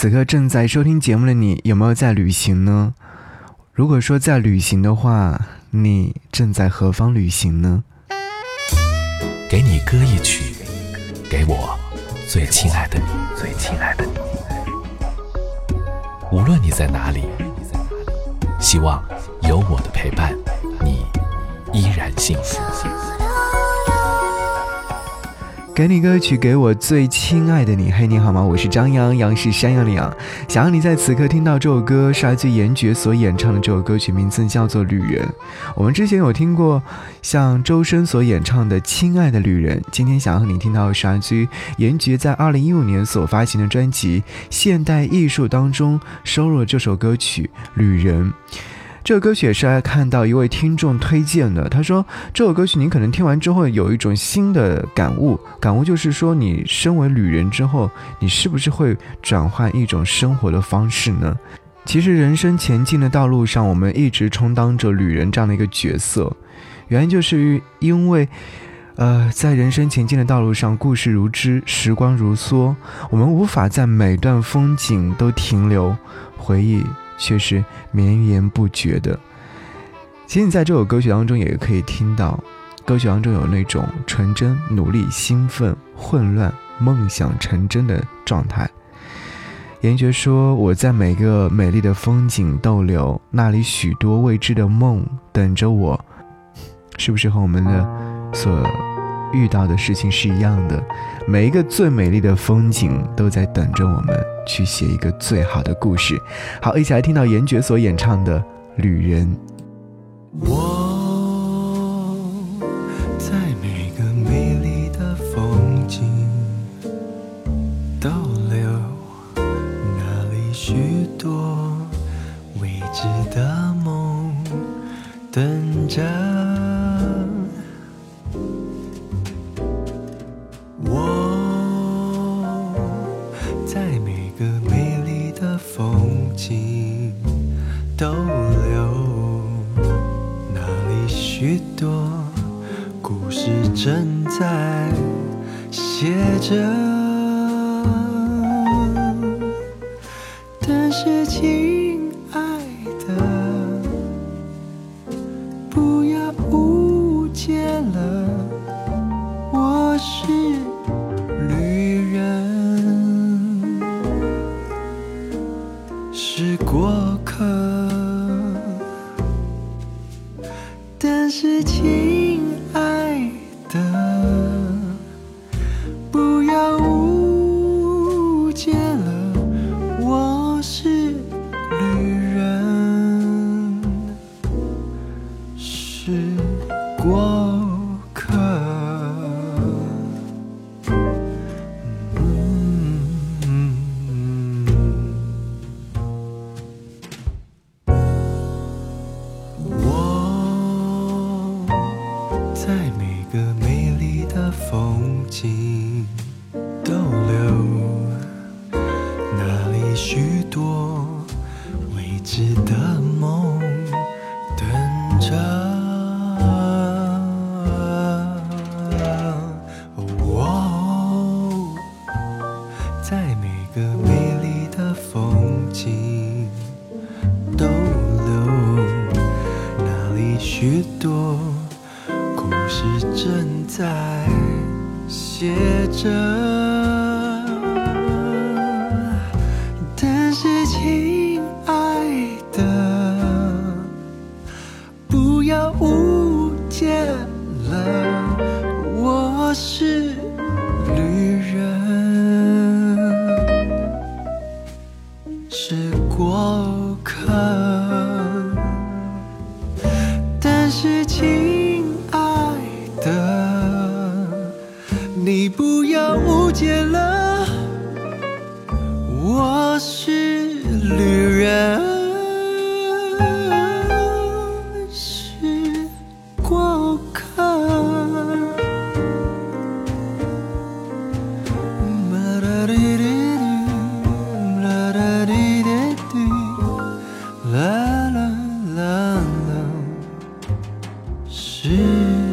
此刻正在收听节目的你，有没有在旅行呢？如果说在旅行的话，你正在何方旅行呢？给你歌一曲，给我最亲爱的你，最亲爱的你。无论你在哪里，希望有我的陪伴，你依然幸福。给你歌曲，给我最亲爱的你。嘿，你好吗？我是张扬，杨是山羊的羊。想让你在此刻听到这首歌，是来自严爵所演唱的这首歌曲，名字叫做《旅人》。我们之前有听过像周深所演唱的《亲爱的旅人》，今天想要和你听到的是来自于严爵在二零一五年所发行的专辑《现代艺术》当中收录了这首歌曲《旅人》。这首歌曲也是来看到一位听众推荐的，他说这首歌曲你可能听完之后有一种新的感悟，感悟就是说你身为旅人之后，你是不是会转换一种生活的方式呢？其实人生前进的道路上，我们一直充当着旅人这样的一个角色，原因就是因为，呃，在人生前进的道路上，故事如织，时光如梭，我们无法在每段风景都停留，回忆。却是绵延不绝的。其实你在这首歌曲当中也可以听到，歌曲当中有那种纯真、努力、兴奋、混乱、梦想成真的状态。严爵说：“我在每个美丽的风景逗留，那里许多未知的梦等着我。”是不是和我们的所遇到的事情是一样的？每一个最美丽的风景都在等着我们。去写一个最好的故事。好，一起来听到严爵所演唱的《旅人》。我在每个美丽的风景逗留，那里许多未知的梦等着。逗留，那里许多故事正在写着，但是亲爱的，不要误解了，我是旅人，是过过客我在每个美丽的风景逗留那里许多未知的梦等着在每个美丽的风景逗留。那里许多故事正在写着。是亲爱的，你不要误解了，我是。是。